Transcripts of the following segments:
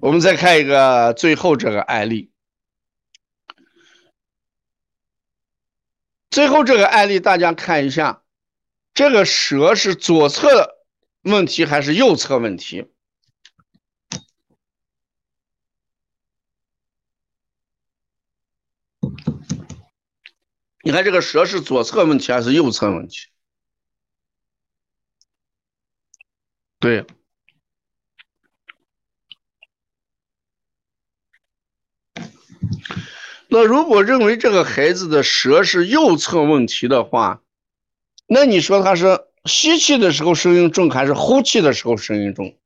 我们再看一个最后这个案例。最后这个案例，大家看一下，这个蛇是左侧问题还是右侧问题？你看这个蛇是左侧问题还是右侧问题？对。那如果认为这个孩子的舌是右侧问题的话，那你说他是吸气的时候声音重还是呼气的时候声音重？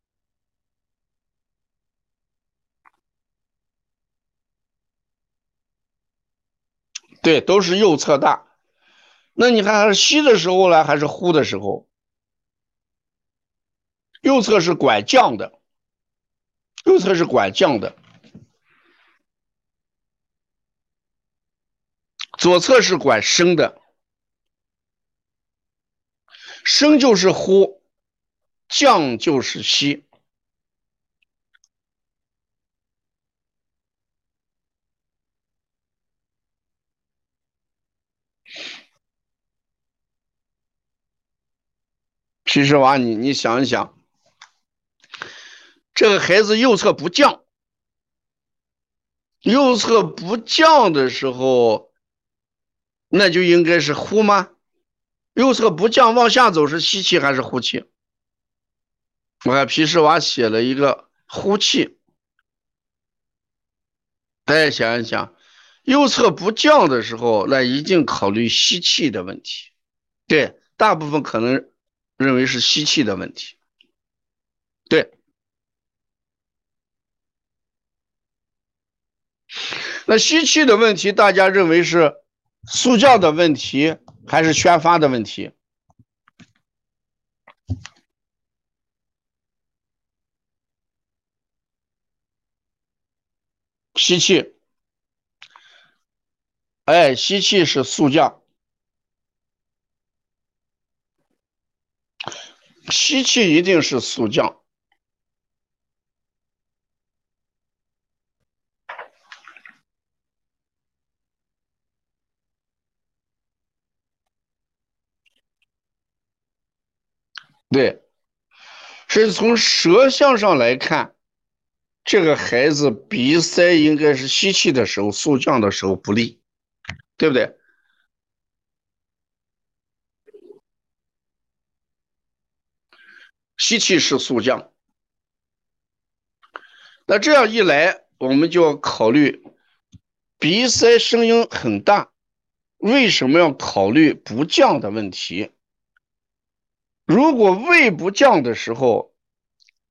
对，都是右侧大。那你看他是吸的时候呢，还是呼的时候？右侧是管降的，右侧是管降的。左侧是管升的，升就是呼，降就是吸。皮实娃，你你想一想，这个孩子右侧不降，右侧不降的时候。那就应该是呼吗？右侧不降往下走是吸气还是呼气？我看皮实娃写了一个呼气，大家想一想，右侧不降的时候，那一定考虑吸气的问题。对，大部分可能认为是吸气的问题。对，那吸气的问题，大家认为是？速降的问题还是宣发的问题？吸气，哎，吸气是速降，吸气一定是速降。对，是从舌象上来看，这个孩子鼻塞应该是吸气的时候速降的时候不利，对不对？吸气是速降，那这样一来，我们就要考虑鼻塞声音很大，为什么要考虑不降的问题？如果胃不降的时候，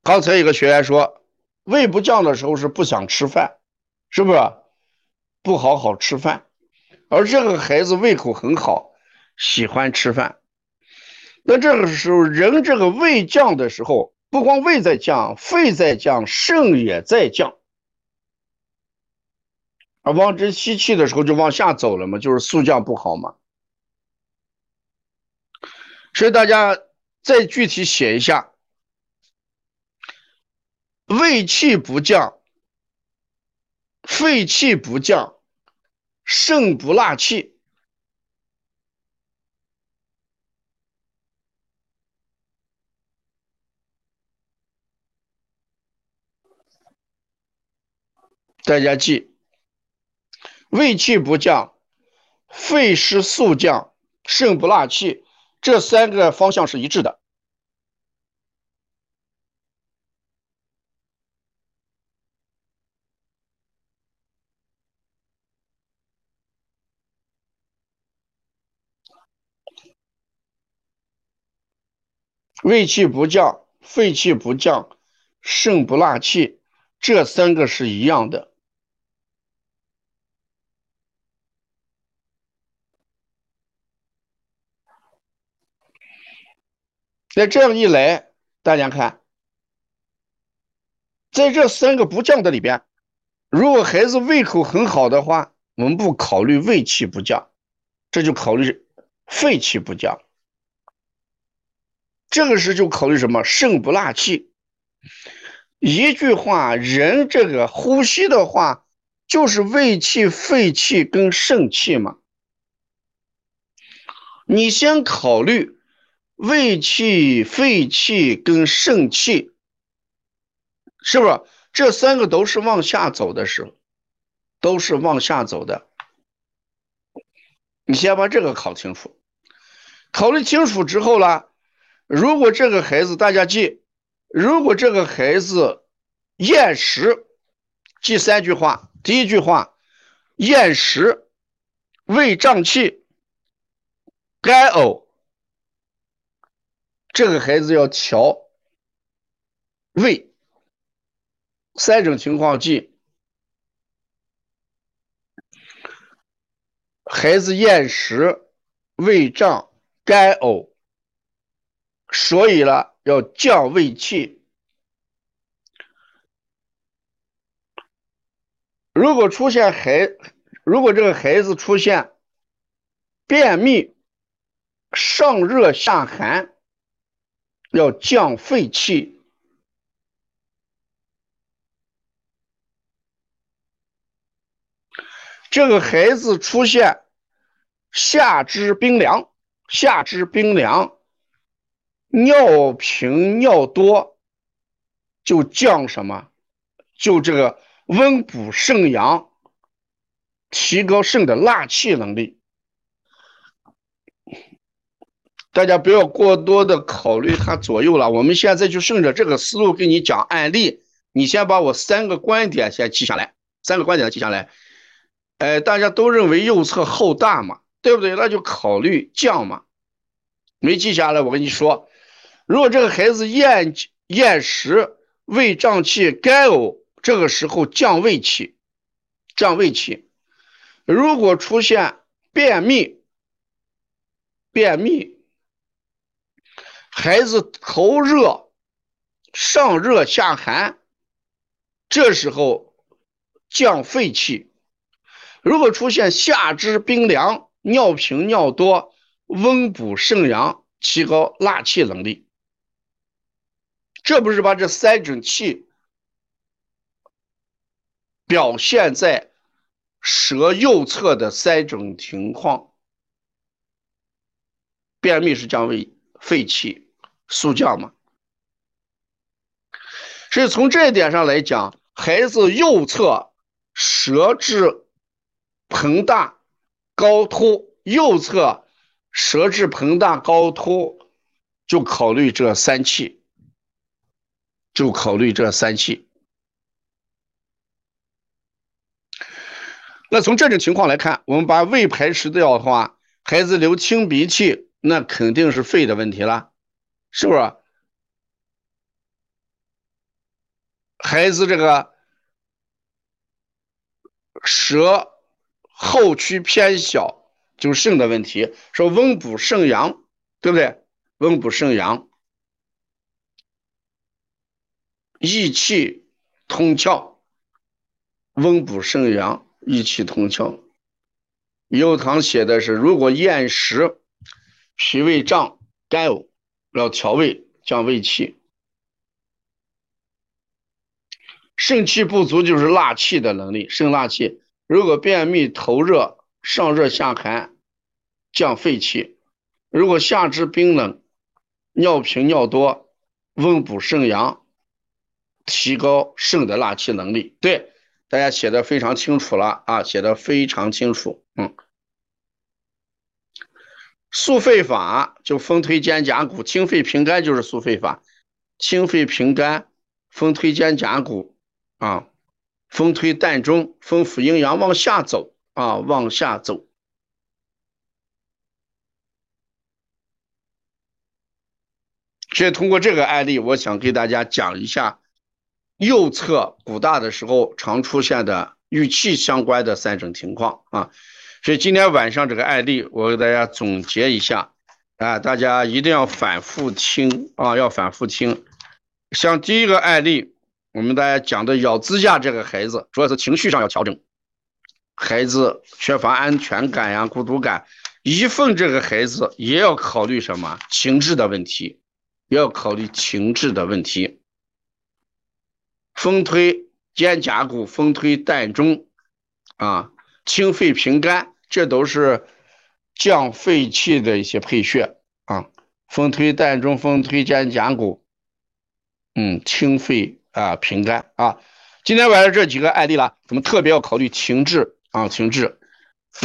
刚才有个学员说，胃不降的时候是不想吃饭，是不是？不好好吃饭，而这个孩子胃口很好，喜欢吃饭。那这个时候，人这个胃降的时候，不光胃在降，肺在降，肾也在降，而往这吸气的时候就往下走了嘛，就是速降不好嘛。所以大家。再具体写一下，胃气不降，肺气不降，肾不纳气。大家记，胃气不降，肺湿速降，肾不纳气。这三个方向是一致的。胃气不降，肺气不降，肾不纳气，这三个是一样的。那这样一来，大家看，在这三个不降的里边，如果孩子胃口很好的话，我们不考虑胃气不降，这就考虑肺气不降。这个时就考虑什么？肾不纳气。一句话，人这个呼吸的话，就是胃气、肺气跟肾气嘛。你先考虑胃气、肺气跟肾气，是不是？这三个都是往下走的时候，都是往下走的。你先把这个考清楚，考虑清楚之后呢，如果这个孩子，大家记，如果这个孩子厌食，记三句话。第一句话，厌食，胃胀气，干呕，这个孩子要调胃。三种情况记：孩子厌食、胃胀、干呕，所以了要降胃气。如果出现孩，如果这个孩子出现便秘、上热下寒，要降肺气。这个孩子出现下肢冰凉，下肢冰凉，尿频尿多，就降什么？就这个温补肾阳，提高肾的纳气能力。大家不要过多的考虑它左右了，我们现在就顺着这个思路给你讲案例。你先把我三个观点先记下来，三个观点记下来。哎，大家都认为右侧后大嘛，对不对？那就考虑降嘛。没记下来，我跟你说，如果这个孩子厌厌食、胃胀气、干呕，这个时候降胃气，降胃气。如果出现便秘，便秘，孩子头热、上热下寒，这时候降肺气。如果出现下肢冰凉、尿频尿多，温补肾阳，提高纳气能力，这不是把这三种气表现在舌右侧的三种情况？便秘是降胃肺气，速降嘛？所以从这一点上来讲，孩子右侧舌质。膨大、高凸，右侧舌质膨大、高凸，就考虑这三气，就考虑这三气。那从这种情况来看，我们把胃排除掉的话，孩子流清鼻涕，那肯定是肺的问题了，是不是？孩子这个舌。后区偏小，就是肾的问题。说温补肾阳，对不对？温补肾阳，益气通窍，温补肾阳，益气通窍。右堂写的是，如果厌食、脾胃胀、干呕，要调胃，降胃气。肾气不足就是纳气的能力，肾纳气。如果便秘、头热、上热下寒，降肺气；如果下肢冰冷、尿频尿多，温补肾阳，提高肾的纳气能力。对，大家写的非常清楚了啊，写的非常清楚。嗯，速肺法就风推肩胛骨，清肺平肝就是速肺法，清肺平肝，风推肩胛骨啊。风推膻中，风府阴阳往下走啊，往下走。所以通过这个案例，我想给大家讲一下右侧骨大的时候常出现的与气相关的三种情况啊。所以今天晚上这个案例，我给大家总结一下啊，大家一定要反复听啊，要反复听。像第一个案例。我们大家讲的咬指甲这个孩子，主要是情绪上要调整，孩子缺乏安全感呀、孤独感。一份这个孩子也要考虑什么情志的问题，也要考虑情志的问题。风推肩胛骨，风推膻中，啊，清肺平肝，这都是降肺气的一些配穴啊。风推膻中，风推肩胛骨，嗯，清肺啊，平肝啊。今天晚上这几个案例了，咱们特别要考虑情志啊，情志。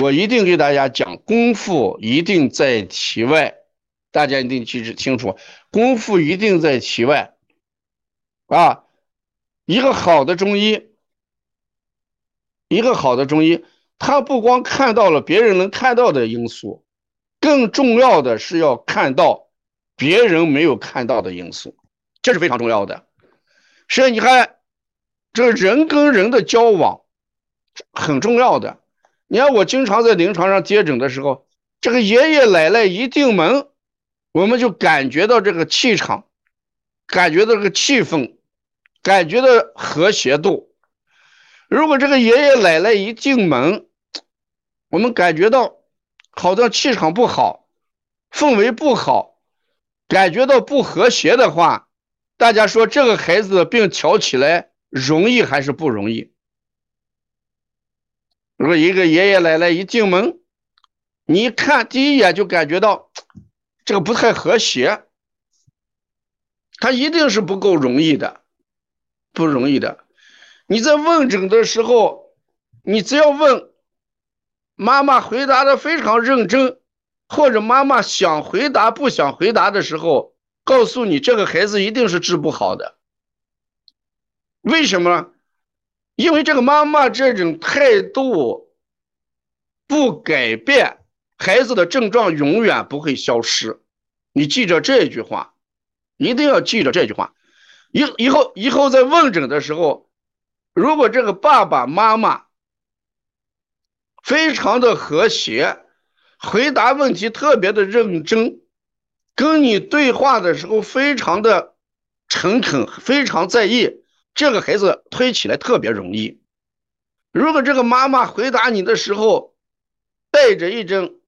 我一定给大家讲，功夫一定在其外，大家一定记清楚，功夫一定在其外啊。一个好的中医，一个好的中医，他不光看到了别人能看到的因素，更重要的是要看到别人没有看到的因素，这是非常重要的。所以你看。这人跟人的交往很重要的。你看，我经常在临床上接诊的时候，这个爷爷奶奶一进门，我们就感觉到这个气场，感觉到这个气氛，感觉到和谐度。如果这个爷爷奶奶一进门，我们感觉到好像气场不好，氛围不好，感觉到不和谐的话，大家说这个孩子的病调起来。容易还是不容易？如果一个爷爷奶奶一进门，你一看第一眼就感觉到这个不太和谐，他一定是不够容易的，不容易的。你在问诊的时候，你只要问妈妈回答的非常认真，或者妈妈想回答不想回答的时候，告诉你这个孩子一定是治不好的。为什么？因为这个妈妈这种态度不改变，孩子的症状永远不会消失。你记着这句话，一定要记着这句话。以以后以后在问诊的时候，如果这个爸爸妈妈非常的和谐，回答问题特别的认真，跟你对话的时候非常的诚恳，非常在意。这个孩子推起来特别容易。如果这个妈妈回答你的时候，带着一种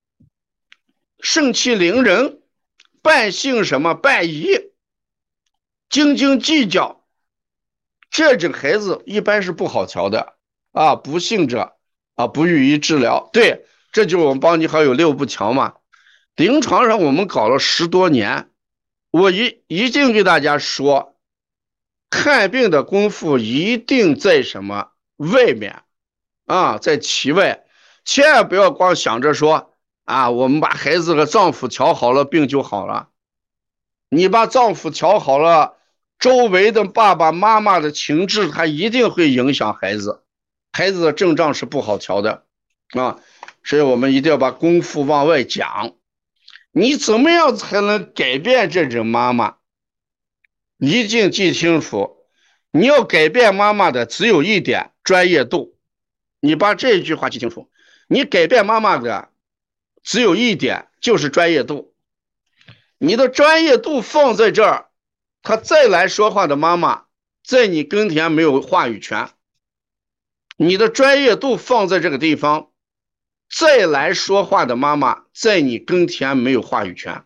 盛气凌人、半信什么半疑、斤斤计较，这种孩子一般是不好调的啊！不信者啊，不予以治疗。对，这就是我们邦尼好友六步强嘛。临床上我们搞了十多年，我一一定给大家说。看病的功夫一定在什么外面啊，在其外，千万不要光想着说啊，我们把孩子的脏腑调好了，病就好了。你把脏腑调好了，周围的爸爸妈妈的情志，他一定会影响孩子，孩子的症状是不好调的啊。所以我们一定要把功夫往外讲。你怎么样才能改变这种妈妈？一定记清楚，你要改变妈妈的只有一点专业度。你把这句话记清楚，你改变妈妈的只有一点就是专业度。你的专业度放在这儿，他再来说话的妈妈在你跟前没有话语权。你的专业度放在这个地方，再来说话的妈妈在你跟前没有话语权。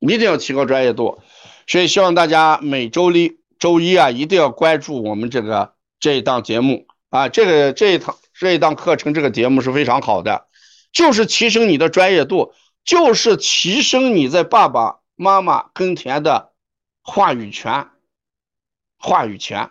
一定要提高专业度。所以希望大家每周一、周一啊，一定要关注我们这个这一档节目啊，这个这一堂这一档课程，这个节目是非常好的，就是提升你的专业度，就是提升你在爸爸妈妈跟前的话语权，话语权。